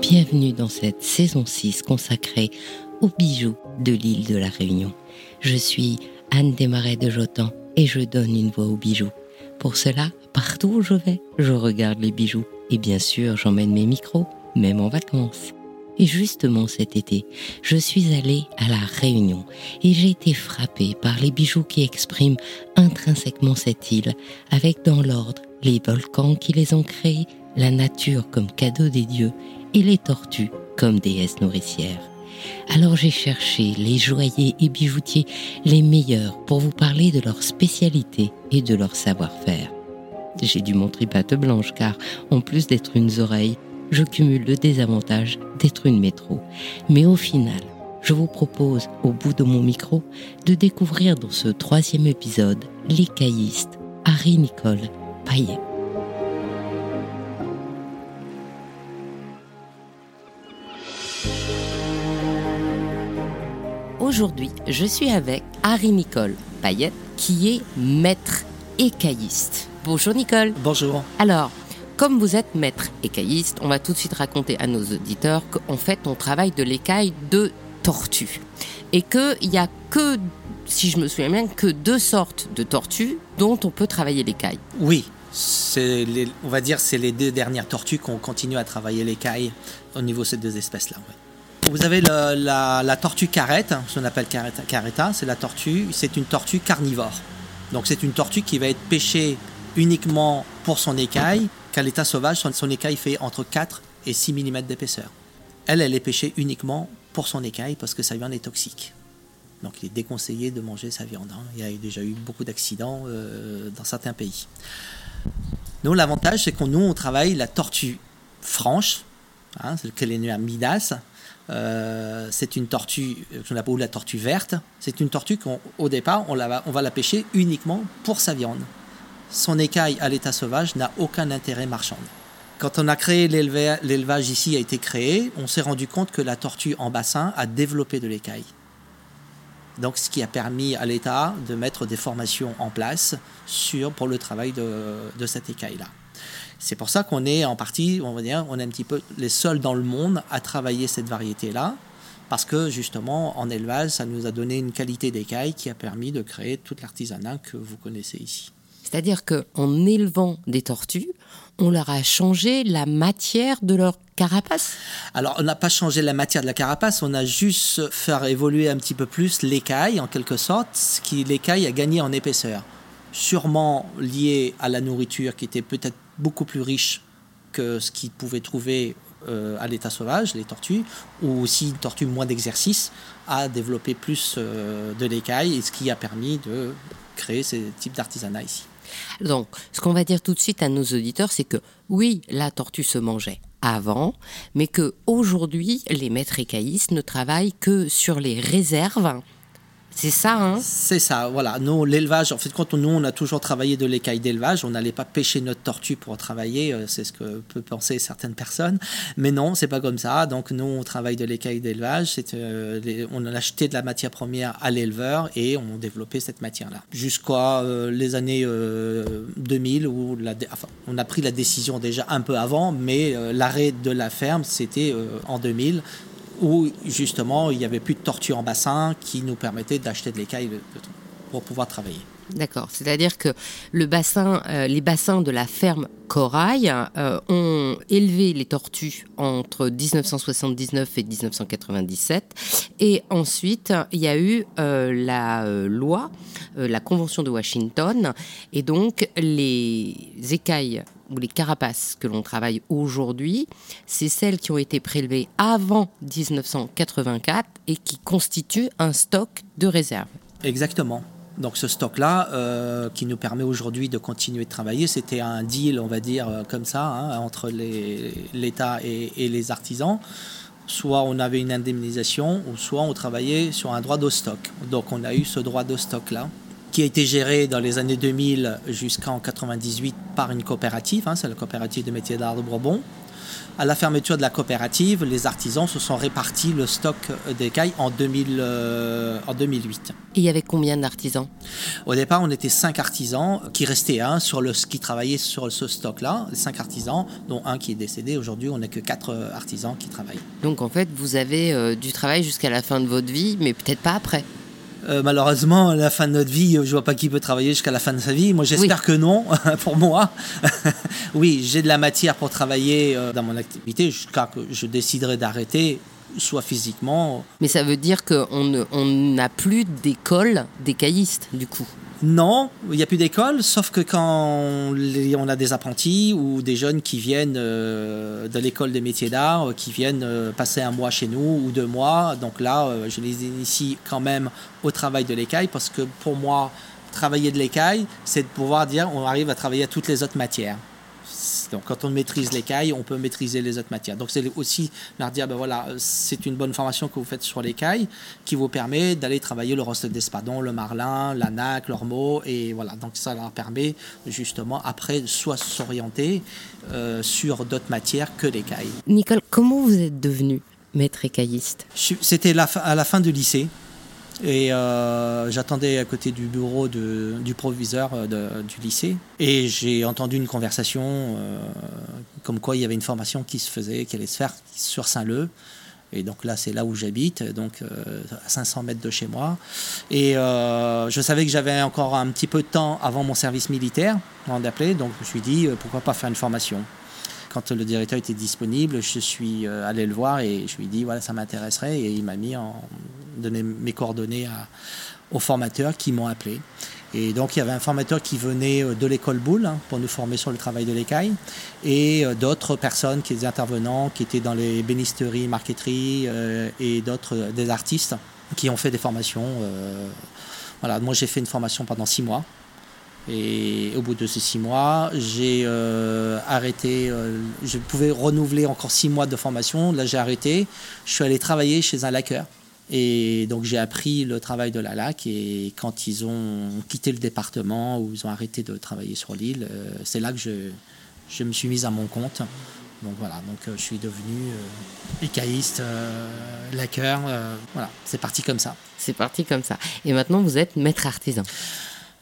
Bienvenue dans cette saison 6 consacrée aux bijoux de l'île de la Réunion. Je suis Anne Desmarais de Jotan et je donne une voix aux bijoux. Pour cela, partout où je vais, je regarde les bijoux et bien sûr j'emmène mes micros, même en vacances. Et justement cet été, je suis allée à la Réunion et j'ai été frappée par les bijoux qui expriment intrinsèquement cette île, avec dans l'ordre les volcans qui les ont créés, la nature comme cadeau des dieux et les tortues comme déesses nourricières. Alors j'ai cherché les joailliers et bijoutiers les meilleurs pour vous parler de leur spécialité et de leur savoir-faire. J'ai dû montrer patte blanche car, en plus d'être une oreille, je cumule le désavantage d'être une métro. Mais au final, je vous propose, au bout de mon micro, de découvrir dans ce troisième épisode l'écailliste Harry Nicole Aujourd'hui, je suis avec Harry Nicole Payette, qui est maître écailliste. Bonjour Nicole. Bonjour. Alors, comme vous êtes maître écailliste, on va tout de suite raconter à nos auditeurs qu'en fait, on travaille de l'écaille de tortue. Et qu'il n'y a que, si je me souviens bien, que deux sortes de tortues dont on peut travailler l'écaille. Oui, on va dire c'est les deux dernières tortues qu'on continue à travailler l'écaille au niveau de ces deux espèces-là. Vous avez la, tortue carrette, ce qu'on appelle carreta, c'est la tortue, c'est une tortue carnivore. Donc c'est une tortue qui va être pêchée uniquement pour son écaille, qu'à l'état sauvage, son, écaille fait entre 4 et 6 mm d'épaisseur. Elle, elle est pêchée uniquement pour son écaille parce que sa viande est toxique. Donc il est déconseillé de manger sa viande. Hein. Il y a déjà eu beaucoup d'accidents euh, dans certains pays. Nous, l'avantage, c'est qu'on nous, on travaille la tortue franche, hein, c'est le à Midas. Euh, c'est une tortue, qu'on appelle la tortue verte. C'est une tortue qu'au départ, on, va la pêcher uniquement pour sa viande son écaille à l'état sauvage n'a aucun intérêt marchand. Quand on a créé l'élevage ici, a été créé, on s'est rendu compte que la tortue en bassin a développé de l'écaille. Donc, ce qui a permis à l'État de mettre des formations en place sur, pour le travail de, cette écaille-là. C'est pour ça qu'on est en partie, on va dire, on est un petit peu les seuls dans le monde à travailler cette variété-là, parce que justement, en élevage, ça nous a donné une qualité d'écaille qui a permis de créer tout l'artisanat que vous connaissez ici. C'est-à-dire qu'en élevant des tortues, on leur a changé la matière de leur carapace? Alors, on n'a pas changé la matière de la carapace, on a juste fait évoluer un petit peu plus l'écaille, en quelque sorte, ce qui l'écaille a gagné en épaisseur. Sûrement lié à la nourriture qui était peut-être beaucoup plus riche que ce qu'ils pouvaient trouver euh, à l'état sauvage, les tortues, ou aussi une tortue moins d'exercice, a développé plus euh, de l'écaille, ce qui a permis de créer ce type d'artisanat ici. Donc, ce qu'on va dire tout de suite à nos auditeurs, c'est que oui, la tortue se mangeait avant, mais que aujourd'hui, les maîtres écaillistes ne travaillent que sur les réserves c'est ça, hein C'est ça, voilà. Nous, l'élevage, en fait, quand nous, on a toujours travaillé de l'écaille d'élevage, on n'allait pas pêcher notre tortue pour travailler, euh, c'est ce que peuvent penser certaines personnes. Mais non, c'est pas comme ça. Donc, nous, on travaille de l'écaille d'élevage. Euh, on a acheté de la matière première à l'éleveur et on développait cette matière-là. Jusqu'à euh, les années 2000, où on a pris la décision déjà un peu avant, mais l'arrêt de la ferme, c'était en 2000 où justement il n'y avait plus de tortues en bassin qui nous permettaient d'acheter de l'écaille pour pouvoir travailler. D'accord, c'est-à-dire que le bassin, euh, les bassins de la ferme Corail euh, ont élevé les tortues entre 1979 et 1997, et ensuite il y a eu euh, la loi, la Convention de Washington, et donc les écailles ou les carapaces que l'on travaille aujourd'hui, c'est celles qui ont été prélevées avant 1984 et qui constituent un stock de réserve. Exactement. Donc ce stock-là, euh, qui nous permet aujourd'hui de continuer de travailler, c'était un deal, on va dire, euh, comme ça, hein, entre l'État et, et, les artisans. Soit on avait une indemnisation, ou soit on travaillait sur un droit de stock. Donc on a eu ce droit de stock-là qui a été géré dans les années 2000 jusqu'en 98 par une coopérative, hein, c'est la coopérative de métiers d'art de Bourbon. À la fermeture de la coopérative, les artisans se sont répartis le stock d'écailles en, 2000, euh, en 2008. Et il y avait combien d'artisans? Au départ, on était cinq artisans qui restaient un sur le qui travaillaient sur ce stock-là, cinq artisans, dont un qui est décédé. Aujourd'hui, on n'est que quatre euh, artisans qui travaillent. Donc en fait, vous avez euh, du travail jusqu'à la fin de votre vie, mais peut-être pas après. Euh, malheureusement, à la fin de notre vie, je vois pas qui peut travailler jusqu'à la fin de sa vie. Moi, j'espère que non, pour moi. oui, j'ai de la matière pour travailler dans mon activité jusqu'à que je déciderai d'arrêter soit physiquement. Mais ça veut dire qu'on n'a plus d'école des du coup non, il n'y a plus d'école, sauf que quand on a des apprentis ou des jeunes qui viennent euh, de l'école des métiers d'art, euh, qui viennent euh, passer un mois chez nous ou deux mois, donc là, je les initie quand même au travail de l'écaille parce que pour moi, travailler de l'écaille, c'est de pouvoir dire on arrive à travailler à toutes les autres matières. Donc, quand on maîtrise l'écaille, on peut maîtriser les autres matières. Donc, c'est aussi leur dire, ben voilà, c'est une bonne formation que vous faites sur l'écaille qui vous permet d'aller travailler le rostet d'espadon, le marlin, la nac, l'ormeau, et voilà. Donc, ça leur permet justement après soit s'orienter euh, sur d'autres matières que l'écaille. Nicole, comment vous êtes devenu maître écailliste? C'était à la fin du lycée. Et euh, j'attendais à côté du bureau du proviseur euh, du lycée. Et j'ai entendu une conversation euh, comme quoi il y avait une formation qui se faisait, qui allait se faire sur Saint-Leu. Et donc là, c'est là où j'habite, donc à 500 mètres de chez moi. Et je savais que j'avais encore un petit peu de temps avant mon service militaire, avant d'appeler. Donc je me suis dit, pourquoi pas faire une formation quand le directeur était disponible, je suis allé le voir et je lui ai dit voilà ça m'intéresserait et il m'a mis en donné mes coordonnées aux formateurs qui m'ont appelé. Et donc il y avait un formateur qui venait euh, de l'école Boulle hein, pour nous former sur le travail de l'écaille et euh, d'autres personnes qui étaient intervenants, qui étaient dans les bénisteries, marqueteries et d'autres des artistes qui ont fait des formations. voilà, moi j'ai fait une formation pendant six mois et au bout de ces six mois, j'ai euh, arrêté. Euh, je pouvais renouveler encore six mois de formation. Là, j'ai arrêté. Je suis allé travailler chez un laqueur. Et donc, j'ai appris le travail de la laque. Et quand ils ont quitté le département ou ils ont arrêté de travailler sur l'île, euh, c'est là que je, je, me suis mise à mon compte. Donc voilà, donc je suis devenu écaïste, laqueur. voilà, c'est parti comme ça. C'est parti comme ça. Et maintenant, vous êtes maître artisan.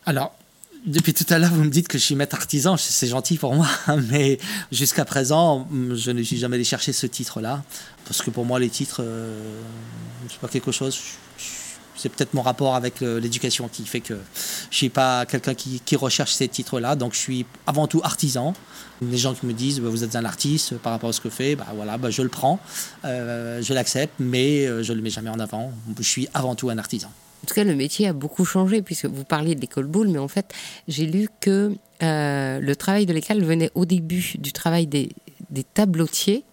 Alors, depuis tout à l'heure, vous me dites que je suis maître artisan, c'est gentil pour moi, mais jusqu'à présent, je ne suis jamais allé chercher ce titre-là, parce que pour moi, les titres, euh, c'est pas quelque chose. C'est peut-être mon rapport avec l'éducation qui fait que je suis pas quelqu'un qui, recherche ces titres-là, donc je suis avant tout artisan. Les gens qui me disent bah, vous êtes un artiste par rapport à ce que je fais, bah, voilà, bah, je le prends, euh, je l'accepte, mais euh, je le mets jamais en avant. Je suis avant tout un artisan. En tout cas, le métier a beaucoup changé, puisque vous parliez de l'école Boulle, mais en fait, j'ai lu que euh, le travail de l'école venait au début du travail des, des tablotiers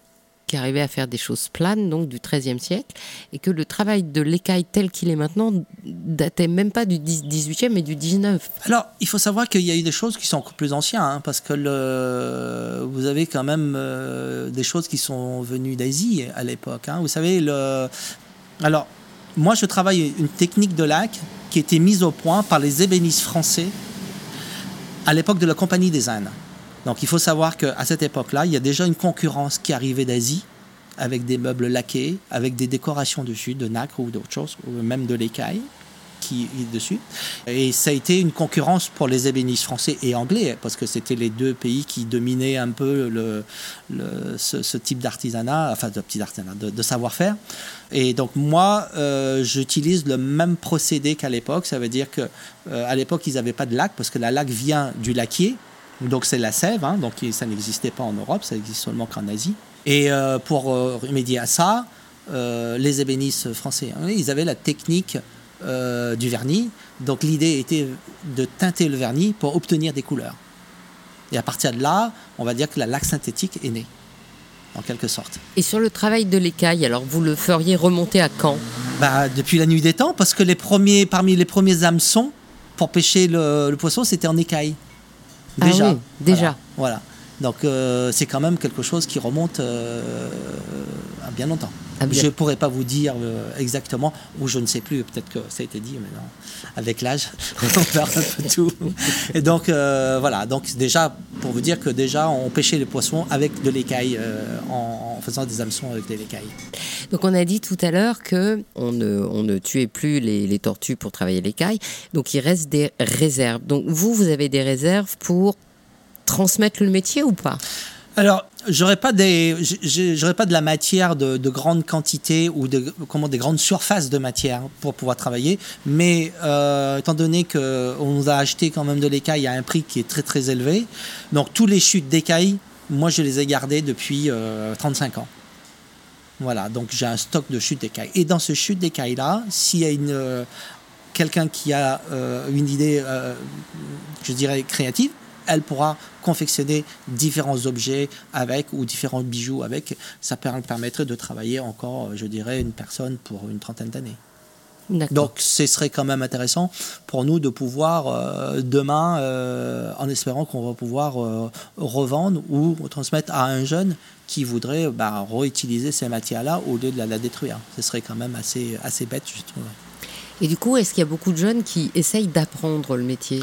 qui arrivaient à faire des choses planes, donc du XIIIe siècle, et que le travail de l'écaille tel qu'il est maintenant datait même pas du 18e, mais du 19. Alors, il faut savoir qu'il y a eu des choses qui sont encore plus anciennes, hein, parce que vous avez quand même euh, des choses qui sont venues d'Asie à l'époque. Hein. Vous savez, le, alors, moi, je travaille une technique de lac qui a été mise au point par les ébénistes français à l'époque de la Compagnie des Indes. Donc il faut savoir qu'à cette époque-là, il y a déjà une concurrence qui arrivait d'Asie avec des meubles laqués, avec des décorations dessus, de nacre ou d'autres choses, ou même de l'écaille qui est dessus. Et ça a été une concurrence pour les ébénistes français et anglais, parce que c'était les deux pays qui dominaient un peu le, ce, type d'artisanat, enfin de petit artisanat, de, savoir-faire. Et donc moi, euh, j'utilise le même procédé qu'à l'époque. Ça veut dire que euh, à l'époque, ils n'avaient pas de lac, parce que la laque vient du laquier. Donc c'est la sève, hein, donc ça n'existait pas en Europe, ça existe seulement qu'en Asie. Et euh, pour remédier à ça, les ébénistes français, ils avaient la technique euh, du vernis. Donc l'idée était de teinter le vernis pour obtenir des couleurs. Et à partir de là, on va dire que la laque synthétique est née, en quelque sorte. Et sur le travail de l'écaille, alors vous le feriez remonter à quand? Bah, Depuis la nuit des temps, parce que les premiers, parmi les premiers hameçons pour pêcher le, poisson, c'était en écaille. Ah déjà. déjà. Voilà. Donc euh, c'est quand même quelque chose qui remonte euh, à bien longtemps. Ah, je ne pourrais pas vous dire euh, exactement, ou je ne sais plus, peut-être que ça a été dit maintenant, avec l'âge, on perd un peu tout. Et donc, euh, voilà, donc déjà, pour vous dire que déjà, on pêchait les poissons avec de l'écaille, euh, en, en faisant des hameçons avec de l'écaille. Donc on a dit tout à l'heure que on ne, on ne tuait plus les, les tortues pour travailler l'écaille. Donc il reste des réserves. Donc vous, vous avez des réserves pour transmettre le métier ou pas? Alors, j'aurais pas des, j'aurais pas de la matière de, de grande quantité ou de comment des grandes surfaces de matière pour pouvoir travailler, mais euh, étant donné que on nous a acheté quand même de l'écaille à un prix qui est très très élevé, donc tous les chutes d'écailles, moi je les ai gardées depuis euh, 35 ans. Voilà, donc j'ai un stock de chutes d'écailles. Et dans ce chute d'écailles là, s'il y a une euh, quelqu'un qui a euh, une idée, euh, je dirais créative, elle pourra confectionner différents objets avec ou différents bijoux avec. Ça per- permettrait de travailler encore, je dirais, une personne pour une trentaine d'années. Donc, ce serait quand même intéressant pour nous de pouvoir euh, demain, euh, en espérant qu'on va pouvoir euh, revendre ou transmettre à un jeune qui voudrait bah, réutiliser ces matières-là au lieu de la, la détruire. Ce serait quand même assez, assez bête, je trouve. Et du coup, est-ce qu'il y a beaucoup de jeunes qui essayent d'apprendre le métier?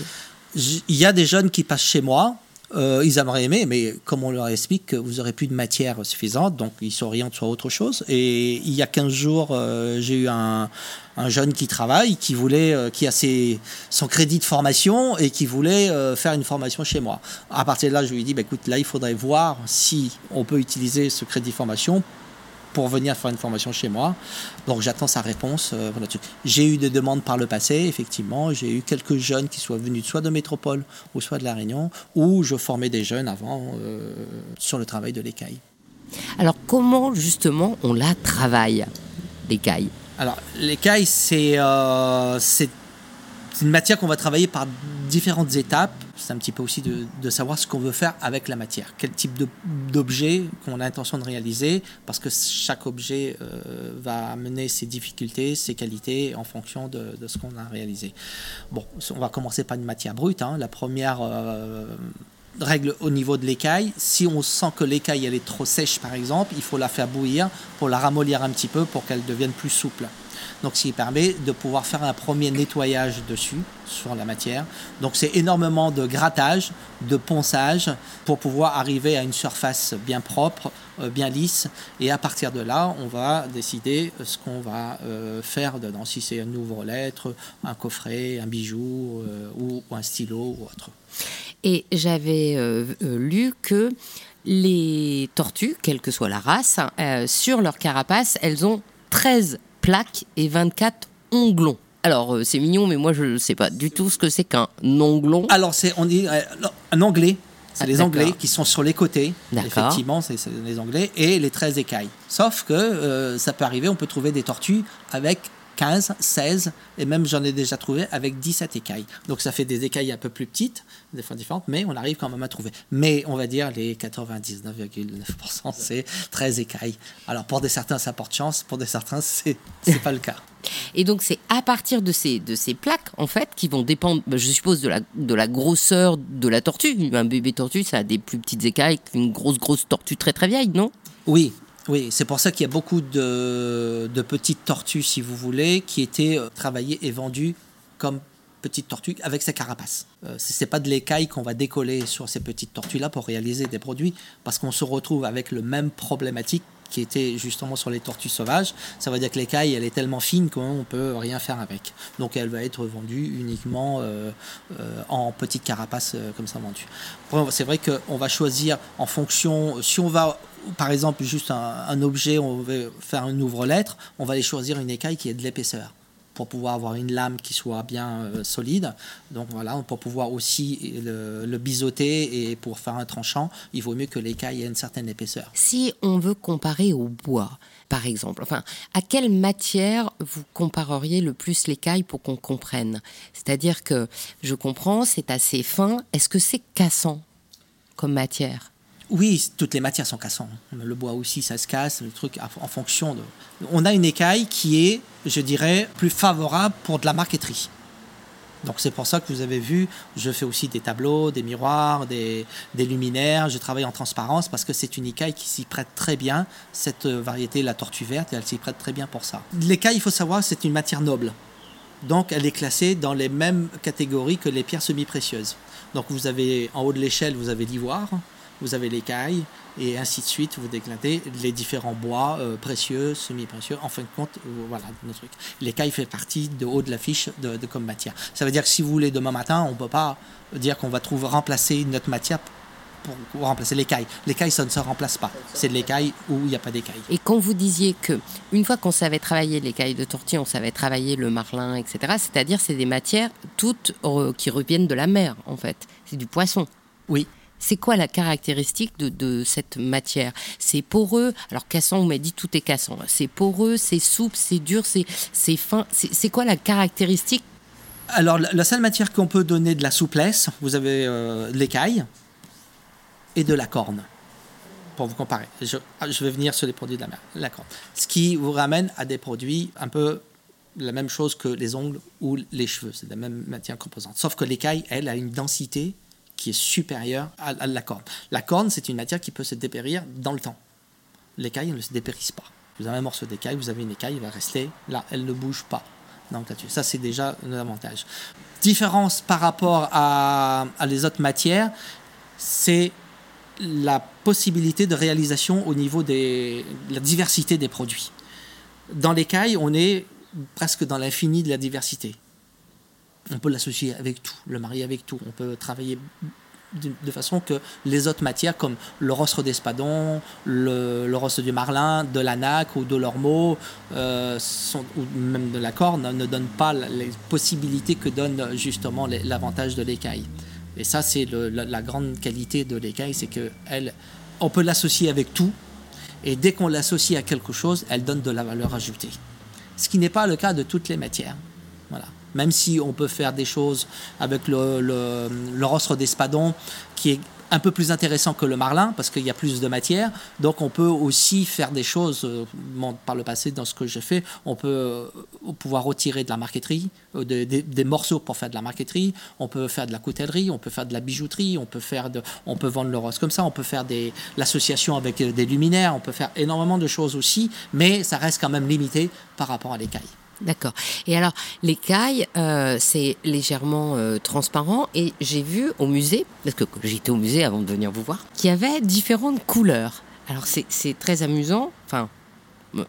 Il y a des jeunes qui passent chez moi. euh, ils aimeraient aimer, mais comme on leur explique que vous n'aurez plus de matière suffisante, donc ils s'orientent sur autre chose. Et il y a 15 jours, euh, j'ai eu un, un jeune qui travaille, qui voulait, euh, qui a ses, son crédit de formation et qui voulait faire une formation chez moi. À partir de là, je lui ai dit, bah, écoute, là, il faudrait voir si on peut utiliser ce crédit de formation pour venir faire une formation chez moi. Donc j'attends sa réponse. euh, voilà, j'ai eu des demandes par le passé, effectivement. J'ai eu quelques jeunes qui soient venus soit de métropole ou soit de La Réunion, où je formais des jeunes avant euh, sur le travail de l'écaille. Alors comment justement on la travaille, l'écaille? Alors l'écaille, c'est euh, c'est une matière qu'on va travailler par différentes étapes. C'est un petit peu aussi de, savoir ce qu'on veut faire avec la matière. Quel type d'objet qu'on a intention de réaliser, parce que chaque objet euh, va amener ses difficultés, ses qualités en fonction de, de ce qu'on a réalisé. Bon, on va commencer par une matière brute. hein. La première euh, règle au niveau de l'écaille, si on sent que l'écaille elle est trop sèche par exemple, il faut la faire bouillir pour la ramollir un petit peu pour qu'elle devienne plus souple. Donc, ce qui permet de pouvoir faire un premier nettoyage dessus, sur la matière. Donc, c'est énormément de grattage, de ponçage, pour pouvoir arriver à une surface bien propre, euh, bien lisse. Et à partir de là, on va décider ce qu'on va euh, faire dedans. Si c'est un ouvre-lettre, un coffret, un bijou, euh, ou, un stylo, ou autre. Et j'avais euh, euh, lu que les tortues, quelle que soit la race, euh, sur leur carapace, elles ont 13 plaques et 24 onglons. Alors, euh, c'est mignon, mais moi, je ne sais pas du tout ce que c'est qu'un onglon. Alors, c'est on dit euh, un anglais. C'est Ah, les anglais qui sont sur les côtés. Effectivement, c'est c'est les anglais et les 13 écailles. Sauf que euh, ça peut arriver, on peut trouver des tortues avec 15, 16 et même j'en ai déjà trouvé avec 17 écailles. Donc ça fait des écailles un peu plus petites, des fois différentes, mais on arrive quand même à trouver. Mais on va dire les 99,9% c'est 13 écailles. Alors pour des certains ça porte chance, pour des certains c'est pas le cas. Et donc, c'est à partir de ces, de ces plaques, en fait, qui vont dépendre, bah, je suppose, de la, de la grosseur de la tortue. Un bébé tortue, ça a des plus petites écailles qu'une grosse, grosse tortue très, très vieille, non? Oui, oui, c'est pour ça qu'il y a beaucoup de, petites tortues, si vous voulez, qui étaient euh, travaillées et vendues comme petites tortues avec ces carapaces. Euh, c'est pas de l'écaille qu'on va décoller sur ces petites tortues-là pour réaliser des produits, parce qu'on se retrouve avec le même problématique qui était justement sur les tortues sauvages. Ça veut dire que l'écaille, elle est tellement fine qu'on peut rien faire avec. Donc elle va être vendue uniquement euh, euh, en petites carapaces comme ça vendues. C'est vrai qu'on va choisir en fonction, si on va par exemple juste un, objet, on veut faire un ouvre-lettre, on va aller choisir une écaille qui ait de l'épaisseur pour pouvoir avoir une lame qui soit bien euh, solide. Donc voilà, pour pouvoir aussi le, le biseauter et pour faire un tranchant, il vaut mieux que l'écaille ait une certaine épaisseur. Si on veut comparer au bois, par exemple, enfin, à quelle matière vous compareriez le plus l'écaille pour qu'on comprenne? C'est-à-dire que je comprends, c'est assez fin. Est-ce que c'est cassant comme matière? Oui, toutes les matières sont cassantes. Le bois aussi, ça se casse, le truc en fonction de. On a une écaille qui est, je dirais, plus favorable pour de la marqueterie. Donc c'est pour ça que vous avez vu, je fais aussi des tableaux, des miroirs, des, luminaires, je travaille en transparence parce que c'est une écaille qui s'y prête très bien, cette variété, la tortue verte, elle s'y prête très bien pour ça. L'écaille, il faut savoir, c'est une matière noble. Donc elle est classée dans les mêmes catégories que les pierres semi-précieuses. Donc vous avez en haut de l'échelle, vous avez l'ivoire, vous avez l'écaille, et ainsi de suite, vous déclatez les différents bois euh, précieux, semi-précieux, en fin de compte, euh, voilà, nos trucs. L'écaille fait partie de haut de la fiche de, comme matière. Ça veut dire que si vous voulez demain matin, on ne peut pas dire qu'on va trouver remplacer notre matière pour, remplacer l'écaille. L'écaille, ça ne se remplace pas. C'est de l'écaille où il n'y a pas d'écaille. Et quand vous disiez que une fois qu'on savait travailler l'écaille de tortue, on savait travailler le marlin, etc., c'est-à-dire c'est des matières toutes euh, qui reviennent de la mer, en fait. C'est du poisson. Oui. C'est quoi la caractéristique de, cette matière? C'est poreux? Alors cassant, on m'a dit tout est cassant. C'est poreux, c'est souple, c'est dur, c'est fin. C'est quoi la caractéristique? Alors la, seule matière qu'on peut donner de la souplesse, vous avez euh, l'écaille et de la corne. Pour vous comparer. Je, vais venir sur les produits de la mer. La corne. Ce qui vous ramène à des produits un peu la même chose que les ongles ou les cheveux. C'est la même matière composante. Sauf que l'écaille, elle, a une densité qui est supérieure à, la corne. La corne, c'est une matière qui peut se dépérir dans le temps. L'écaille, ne se dépérisse pas. Vous avez un morceau d'écaille, vous avez une écaille, elle va rester là, elle ne bouge pas. Donc là-dessus, ça c'est déjà un avantage. Différence par rapport à, à les autres matières, c'est la possibilité de réalisation au niveau de la diversité des produits. Dans l'écaille, on est presque dans l'infini de la diversité on peut l'associer avec tout, le marier avec tout. On peut travailler de, façon que les autres matières comme le rostre d'espadon, le, le rostre du marlin, de l'anac ou de l'ormeau, euh, ou même de la corne, ne donnent pas les possibilités que donne justement l'avantage de l'écaille. Et ça, c'est la, grande qualité de l'écaille, c'est que elle, on peut l'associer avec tout, et dès qu'on l'associe à quelque chose, elle donne de la valeur ajoutée. Ce qui n'est pas le cas de toutes les matières. Voilà même si on peut faire des choses avec le, rostre d'espadon qui est un peu plus intéressant que le marlin parce qu'il y a plus de matière. Donc on peut aussi faire des choses, euh, par le passé dans ce que j'ai fait, on peut euh, pouvoir retirer de la marqueterie, euh, des morceaux pour faire de la marqueterie, on peut faire de la coutellerie, on peut faire de la bijouterie, on peut, faire de, on peut vendre le rose comme ça, on peut faire l'association avec des luminaires, on peut faire énormément de choses aussi, mais ça reste quand même limité par rapport à l'écaille. D'accord. Et alors, l'écaille, euh, c'est légèrement euh, transparent. Et j'ai vu au musée, parce que j'étais au musée avant de venir vous voir, qu'il y avait différentes couleurs. Alors, c'est très amusant. Enfin,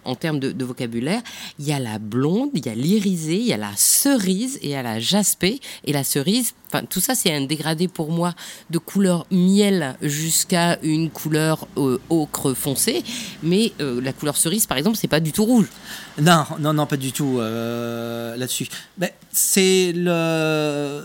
en termes de, vocabulaire, il y a la blonde, il y a l'irisée, il y a la cerise et il y a la jaspée. Et la cerise, enfin, tout ça, c'est un dégradé pour moi de couleur miel jusqu'à une couleur euh, ocre foncé. Mais euh, la couleur cerise, par exemple, c'est pas du tout rouge. Non, non, non, pas du tout euh, là-dessus. c'est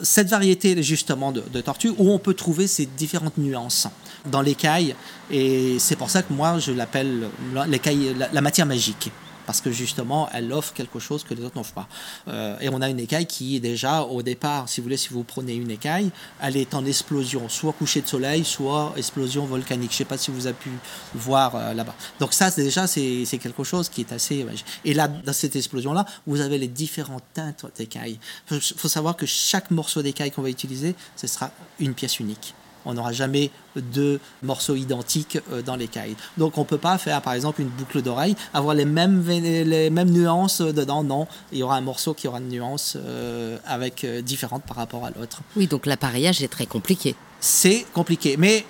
cette variété justement de, de tortue où on peut trouver ces différentes nuances dans l'écaille. Et c'est pour ça que moi, je l'appelle la, matière magique parce que justement, elle offre quelque chose que les autres n'offrent pas. Euh, et on a une écaille qui déjà, au départ, si vous voulez, si vous prenez une écaille, elle est en explosion, soit coucher de soleil, soit explosion volcanique. Je ne sais pas si vous avez pu voir euh, là-bas. Donc ça, déjà, c'est quelque chose qui est assez. Et là, dans cette explosion-là, vous avez les différentes teintes d'écailles. Il faut savoir que chaque morceau d'écaille qu'on va utiliser, ce sera une pièce unique on n'aura jamais deux morceaux identiques euh, dans l'écaille. Donc on ne peut pas faire par exemple une boucle d'oreille, avoir les mêmes, les mêmes nuances dedans, non. Il y aura un morceau qui aura une nuance euh, avec euh, différente par rapport à l'autre. Oui, donc l'appareillage est très compliqué. C'est compliqué, mais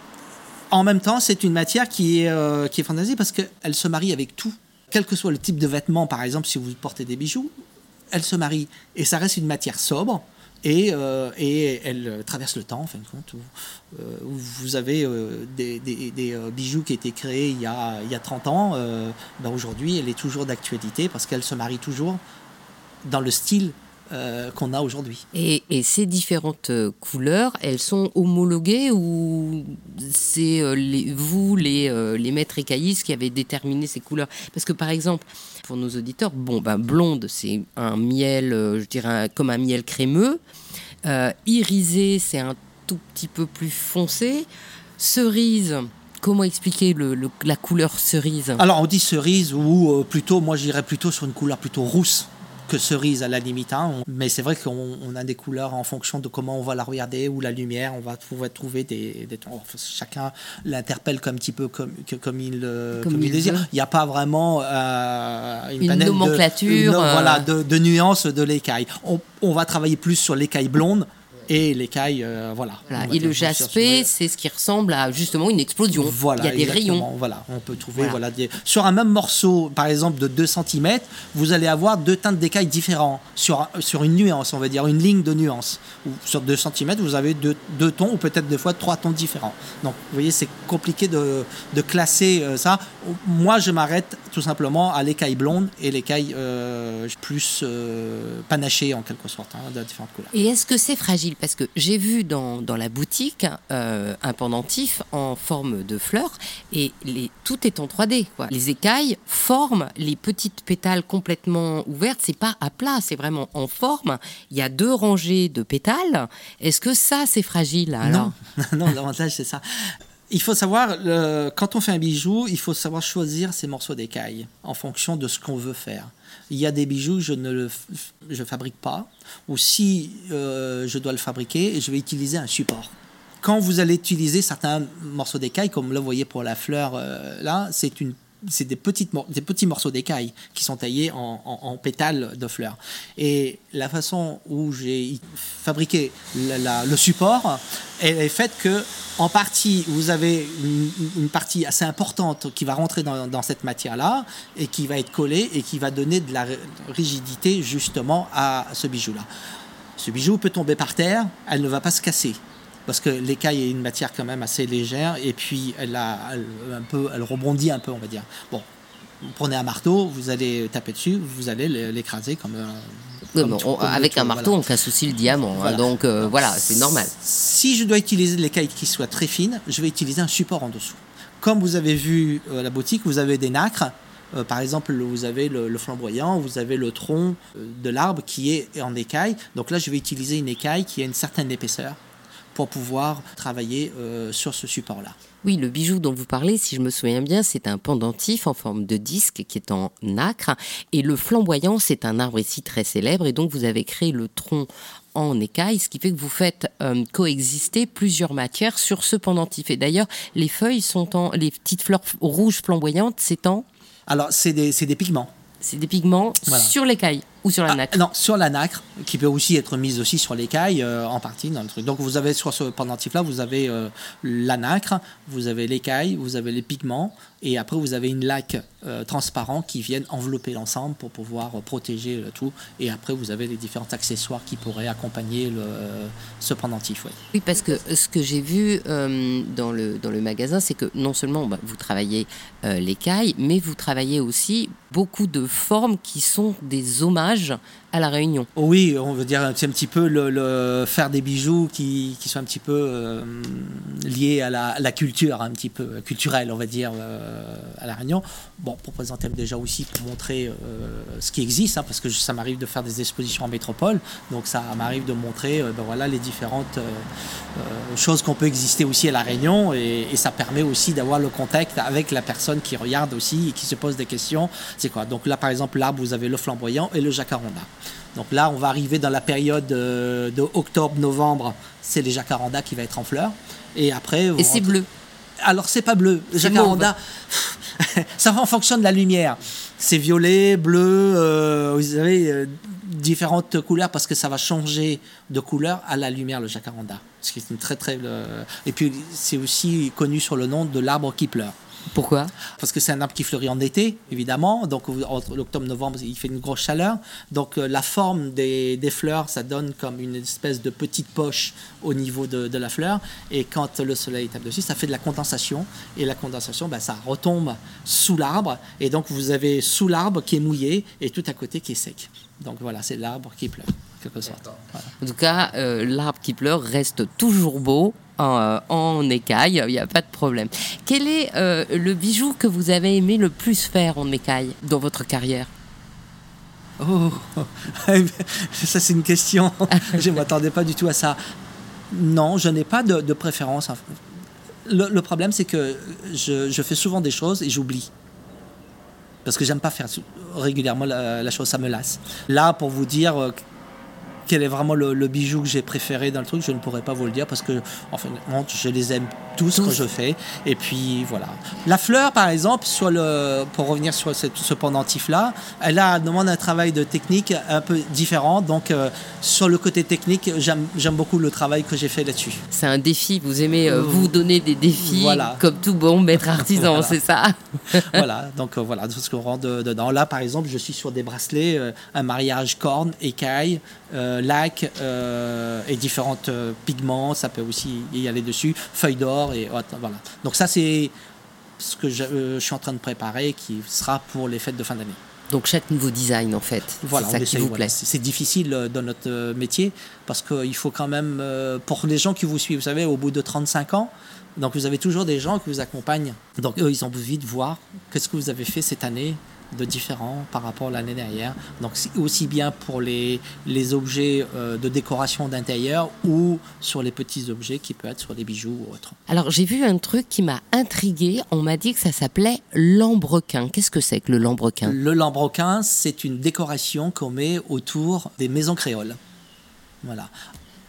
en même temps c'est une matière qui est, qui est fantastique parce qu'elle se marie avec tout. Quel que soit le type de vêtement, par exemple si vous portez des bijoux, elle se marie et ça reste une matière sobre et, euh, et, elle traverse le temps, en fin de compte. Euh, vous avez euh, des, bijoux qui étaient créés il y a, il y a 30 ans. Ben Aujourd'hui, elle est toujours d'actualité parce qu'elle se marie toujours dans le style qu'on a aujourd'hui. Et, et, ces différentes couleurs, elles sont homologuées ou c'est vous, les, les maîtres écaillistes, qui avez déterminé ces couleurs? Parce que par exemple, pour nos auditeurs, bon, ben, blonde, c'est un miel, euh, je dirais, comme un miel crémeux. Euh, irisé, c'est un tout petit peu plus foncé. Cerise, comment expliquer le, la couleur cerise? Alors, on dit cerise ou euh, plutôt, moi j'irais plutôt sur une couleur plutôt rousse que cerise à la limite. hein. Mais c'est vrai qu'on on a des couleurs en fonction de comment on va la regarder ou la lumière. On va pouvoir trouver des, des tons. Enfin, chacun l'interpelle comme un petit peu comme, il, euh, Comme comme il il désire. Il n'y a pas vraiment euh, une, Une panel de- nomenclature, une- euh. voilà, de, de nuances de l'écaille. On, on va travailler plus sur l'écaille blonde et l'écaille, euh, voilà. Et le jaspé, c'est ce qui ressemble à justement une explosion. voilà, Il y a des rayons. Voilà, on peut trouver Voilà. voilà. des- sur un même morceau, par exemple de 2 cm, vous allez avoir deux teintes d'écailles différents sur, sur une nuance, on va dire, une ligne de nuance. Ou sur 2 cm, vous avez deux, deux tons ou peut-être des fois trois tons différents. Donc, vous voyez, c'est compliqué de, de classer euh, ça. Moi, je m'arrête tout simplement à l'écaille blonde et l'écaille euh, plus panachée en quelque sorte, hein, de différentes couleurs. Et est-ce que c'est fragile Parce que j'ai vu dans, dans la boutique euh, un pendentif en forme de fleur et les, tout est en 3D. Quoi. Les écailles forment les petites pétales complètement ouvertes. C'est pas à plat, c'est vraiment en forme. Il y a deux rangées de pétales. Est-ce que ça, c'est fragile alors Non, non l'avantage c'est ça. Il faut savoir, quand on fait un bijou, il faut savoir choisir ses morceaux d'écaille en fonction de ce qu'on veut faire. Il y a des bijoux, je ne le je fabrique pas, ou si euh, je dois le fabriquer, je vais utiliser un support. Quand vous allez utiliser certains morceaux d'écaille, comme là vous voyez pour la fleur, euh, là, c'est une c'est des, petits morceaux d'écaille qui sont taillés en, pétales de fleurs. Et la façon où j'ai fabriqué le support, est faite que, en partie, vous avez une, partie assez importante qui va rentrer dans, cette matière-là et qui va être collée et qui va donner de la ri- rigidité justement à ce bijou-là. Ce bijou peut tomber par terre, elle ne va pas se casser. Parce que l'écaille est une matière quand même assez légère et puis elle, a, elle, un peu, elle rebondit un peu, on va dire. Bon, vous prenez un marteau, vous allez taper dessus, vous allez l'écraser comme, un- Oui, comme mais tout- on- comme Avec un marteau, voilà. on casse aussi le diamant. hein. Voilà. donc euh, voilà, c'est normal. Si je dois utiliser de l'écaille qui soit très fine, je vais utiliser un support en dessous. Comme vous avez vu euh, la boutique, vous avez des nacres. Euh, par exemple, vous avez le, le flamboyant, vous avez le tronc euh, de l'arbre qui est en écaille. Donc là, je vais utiliser une écaille qui a une certaine épaisseur pour pouvoir travailler euh, sur ce support-là. Oui, le bijou dont vous parlez, si je me souviens bien, c'est un pendentif en forme de disque qui est en nacre. Et le flamboyant, c'est un arbre ici très célèbre. Et donc, vous avez créé le tronc en écaille, ce qui fait que vous faites euh, coexister plusieurs matières sur ce pendentif. Et d'ailleurs, les feuilles sont en. Les petites fleurs rouges flamboyantes, c'est en. Alors, c'est des, des pigments. C'est des pigments Voilà. sur l'écaille ou sur la Ah, nacre. non, sur la nacre, qui peut aussi être mise aussi sur l'écaille euh, en partie dans le truc. Donc vous avez sur ce pendentif-là, vous avez euh, la nacre, vous avez l'écaille, vous avez les pigments, et après vous avez une laque euh, transparent qui viennent envelopper l'ensemble pour pouvoir protéger le tout. Et après vous avez les différents accessoires qui pourraient accompagner le, ce pendentif. ouais. Oui, parce que ce que j'ai vu dans, le, dans le magasin, c'est que non seulement bah, vous travaillez l'écaille, mais vous travaillez aussi beaucoup de formes qui sont des hommages hommage à la Réunion. Oui, on veut dire c'est un petit peu le, faire des bijoux qui, qui sont un petit peu euh, liés à la, culture, un petit peu culturelle, on va dire, euh, à la Réunion. Bon, pour présenter déjà aussi, pour montrer euh, ce qui existe, hein, parce que ça m'arrive de faire des expositions en métropole, donc ça m'arrive de montrer euh, ben voilà, les différentes euh, euh, choses qu'on peut exister aussi à la Réunion, et, et ça permet aussi d'avoir le contact avec la personne qui regarde aussi et qui se pose des questions. C'est quoi? Donc là, par exemple, l'arbre, vous avez le flamboyant et le jacaranda. Donc là, on va arriver dans la période euh, de octobre-novembre, c'est les jacarandas qui va être en fleurs. Et après, vous Et c'est bleu. Alors c'est pas bleu. Le jacaranda, ça va en fonction de la lumière. C'est violet, bleu, euh, vous avez euh, différentes couleurs parce que ça va changer de couleur à la lumière le jacaranda. Ce qui est une très très. euh, Et puis c'est aussi connu sur le nom de l'arbre qui pleure. Pourquoi Parce que c'est un arbre qui fleurit en été, évidemment. Donc, entre l'octobre-novembre, il fait une grosse chaleur. Donc, euh, la forme des, des fleurs, ça donne comme une espèce de petite poche au niveau de, de la fleur. Et quand le soleil tape dessus, ça fait de la condensation. Et la condensation, ben, ça retombe sous l'arbre. Et donc, vous avez sous l'arbre qui est mouillé et tout à côté qui est sec. Donc, voilà, c'est l'arbre qui pleure, quelque sorte. Voilà. En tout cas, euh, l'arbre qui pleure reste toujours beau. En, euh, en écaille, il n'y a pas de problème. Quel est euh, le bijou que vous avez aimé le plus faire en écaille dans votre carrière? Oh, ça c'est une question. je ne m'attendais pas du tout à ça. Non, je n'ai pas de, de préférence. Le, le problème, c'est que je, je fais souvent des choses et j'oublie. parce que j'aime pas faire régulièrement la, la, chose, ça me lasse. Là, pour vous dire quel est vraiment le, bijou que j'ai préféré dans le truc, je ne pourrais pas vous le dire parce que, enfin, je les aime tous, tous. que je fais. Et puis voilà. La fleur, par exemple, sur le, pour revenir sur ce, ce pendentif-là, elle a demande un travail de technique un peu différent. Donc, euh, sur le côté technique, j'aime beaucoup le travail que j'ai fait là-dessus. C'est un défi. Vous aimez euh, vous donner des défis voilà. comme tout bon maître artisan, c'est ça Voilà. Donc, euh, voilà, tout ce qu'on rentre dedans. Là, par exemple, je suis sur des bracelets, un mariage corne, écaille, lac et différents pigments. Ça peut aussi y aller dessus. Feuilles d'or et voilà. Donc ça c'est ce que euh, je, suis en train de préparer qui sera pour les fêtes de fin d'année. Donc chaque nouveau design en fait, voilà, c'est ça qui vous plaît. C'est difficile euh, dans notre euh, métier parce qu'il faut quand même, pour les gens qui vous suivent, vous savez, au bout de 35 ans, donc vous avez toujours des gens qui vous accompagnent. Donc eux, ils ont envie de voir qu'est-ce que vous avez fait cette année, de différents par rapport à l'année dernière. Donc aussi bien pour les, les objets euh, de décoration d'intérieur ou sur les petits objets qui peuvent être sur des bijoux ou autres. Alors j'ai vu un truc qui m'a intrigué. On m'a dit que ça s'appelait lambrequin. Qu'est-ce que c'est que le lambrequin? Le lambrequin, c'est une décoration qu'on met autour des maisons créoles. Voilà.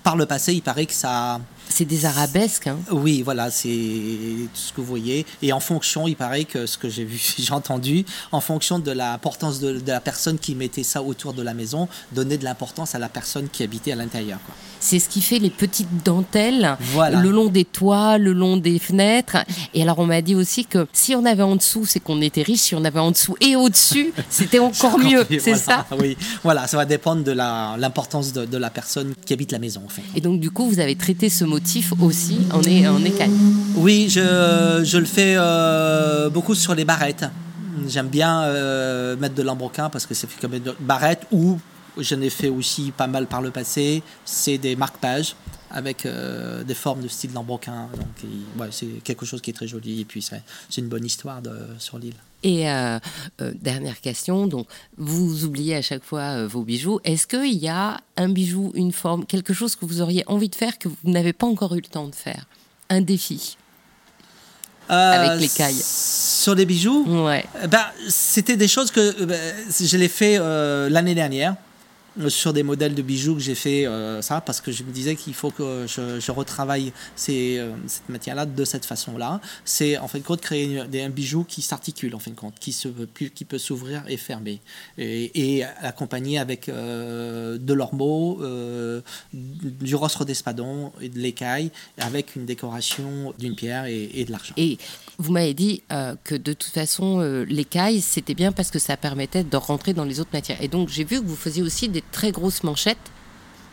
Par le passé, il paraît que ça c'est des arabesques. Hein. Oui, voilà, c'est ce que vous voyez. Et en fonction, il paraît que ce que j'ai vu, j'ai entendu, en fonction de l'importance de, de, la personne qui mettait ça autour de la maison, donner de l'importance à la personne qui habitait à l'intérieur. C'est ce qui fait les petites dentelles le long des toits, le long des fenêtres. Et alors, on m'a dit aussi que si on avait en dessous, c'est qu'on était riche. Si on avait en dessous et au-dessus, c'était encore mieux. C'est ça? Oui, voilà, ça va dépendre de l'importance de, de, la personne qui habite la maison. En fait. Et donc, du coup, vous avez traité ce motif aussi en, en écaille Oui, je, je le fais euh, beaucoup sur les barrettes. J'aime bien euh, mettre de l'embroquin parce que ça fait comme une barrette ou je n'ai fait aussi pas mal par le passé. C'est des marque-pages avec euh, des formes de style lambroquin. Donc, c'est quelque chose qui est très joli et puis c'est une bonne histoire de, sur l'île. Et euh, euh, dernière question, donc vous oubliez à chaque fois vos bijoux. Est-ce qu'il y a un bijou, une forme, quelque chose que vous auriez envie de faire que vous n'avez pas encore eu le temps de faire? Un défi? Avec l'écaille Sur les bijoux? Ouais. Ben, C'était des choses que ben, je l'ai fait l'année dernière sur des modèles de bijoux que j'ai fait euh, ça parce que je me disais qu'il faut que je, retravaille ces, euh, cette matière-là de cette façon-là. C'est en fin de créer un bijou qui s'articule en fin de compte, qui, peut s'ouvrir et fermer et, et accompagné avec euh, de l'ormeau, du rostre d'espadon et de l'écaille avec une décoration d'une pierre et, et de l'argent. Et vous m'avez dit que de toute façon l'écaille c'était bien parce que ça permettait de rentrer dans les autres matières. Et donc j'ai vu que vous faisiez aussi des très grosses manchettes.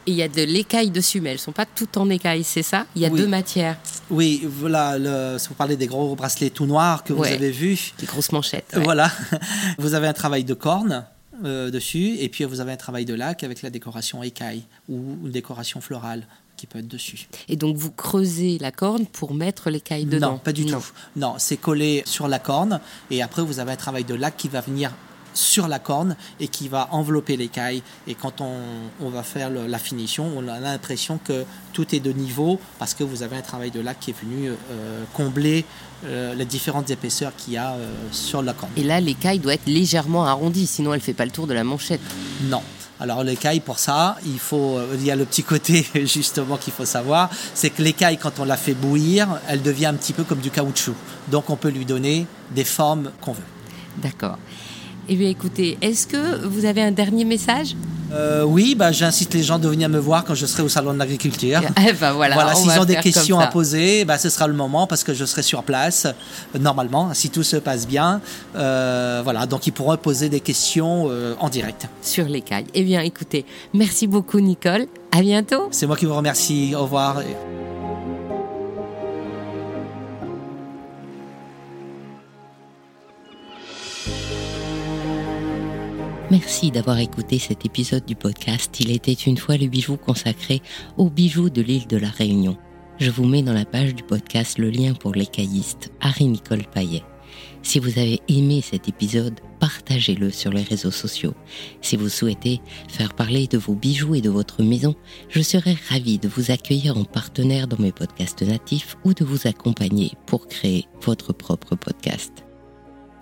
Et il y a de l'écaille dessus, mais elles ne sont pas toutes en écaille, c'est ça? Il y a deux matières. Oui, voilà, le, si vous parlez des gros bracelets tout noirs que vous avez vus. Des grosses manchettes. Voilà, vous avez un travail de corne euh, dessus, et puis vous avez un travail de lac avec la décoration écaille ou une décoration florale qui peut être dessus. Et donc vous creusez la corne pour mettre l'écaille dedans? Non, pas du tout. Non, c'est collé sur la corne, et après vous avez un travail de lac qui va venir sur la corne et qui va envelopper l'écaille. Et quand on, on va faire la finition, on a l'impression que tout est de niveau parce que vous avez un travail de lac qui est venu euh, combler euh, les différentes épaisseurs qu'il y a euh, sur la corne. Et là, l'écaille doit être légèrement arrondie, sinon elle ne fait pas le tour de la manchette. Non. Alors l'écaille, pour ça, il faut, il y a le petit côté justement qu'il faut savoir, c'est que l'écaille, quand on la fait bouillir, elle devient un petit peu comme du caoutchouc. Donc on peut lui donner des formes qu'on veut. D'accord. Eh bien, écoutez, est-ce que vous avez un dernier message? Euh, oui, bah, j'incite les gens de venir me voir quand je serai au salon de l'agriculture. Eh ben voilà, voilà s'ils ont des questions à poser, bah, ce sera le moment parce que je serai sur place euh, normalement, si tout se passe bien. Euh, voilà, donc ils pourront poser des questions en direct. Sur l'écaille. Eh bien, écoutez, merci beaucoup Nicole. À bientôt. C'est moi qui vous remercie. Au revoir. Merci d'avoir écouté cet épisode du podcast Il était une fois le bijou consacré aux bijoux de l'île de la Réunion. Je vous mets dans la page du podcast le lien pour caïstes, Harry-Nicole Paillet. Si vous avez aimé cet épisode, partagez-le sur les réseaux sociaux. Si vous souhaitez faire parler de vos bijoux et de votre maison, je serai ravie de vous accueillir en partenaire dans mes podcasts natifs ou de vous accompagner pour créer votre propre podcast.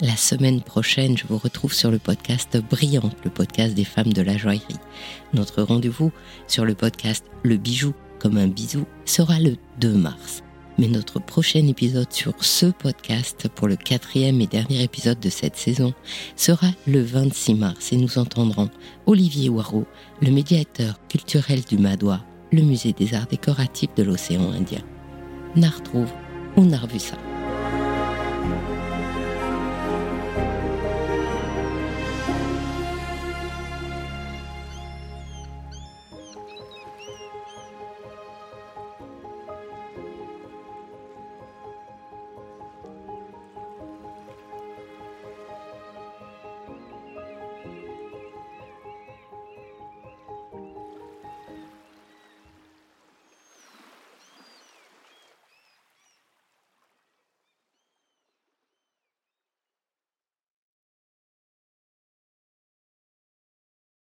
La semaine prochaine, je vous retrouve sur le podcast Brillante, le podcast des femmes de la joaillerie. Notre rendez-vous sur le podcast Le bijou comme un bisou sera le 2 mars. Mais notre prochain épisode sur ce podcast, pour le quatrième et dernier épisode de cette saison, sera le 26 mars et nous entendrons Olivier Waro, le médiateur culturel du Madois, le musée des arts décoratifs de l'océan Indien. N'a retrouve ou n'a revu ça.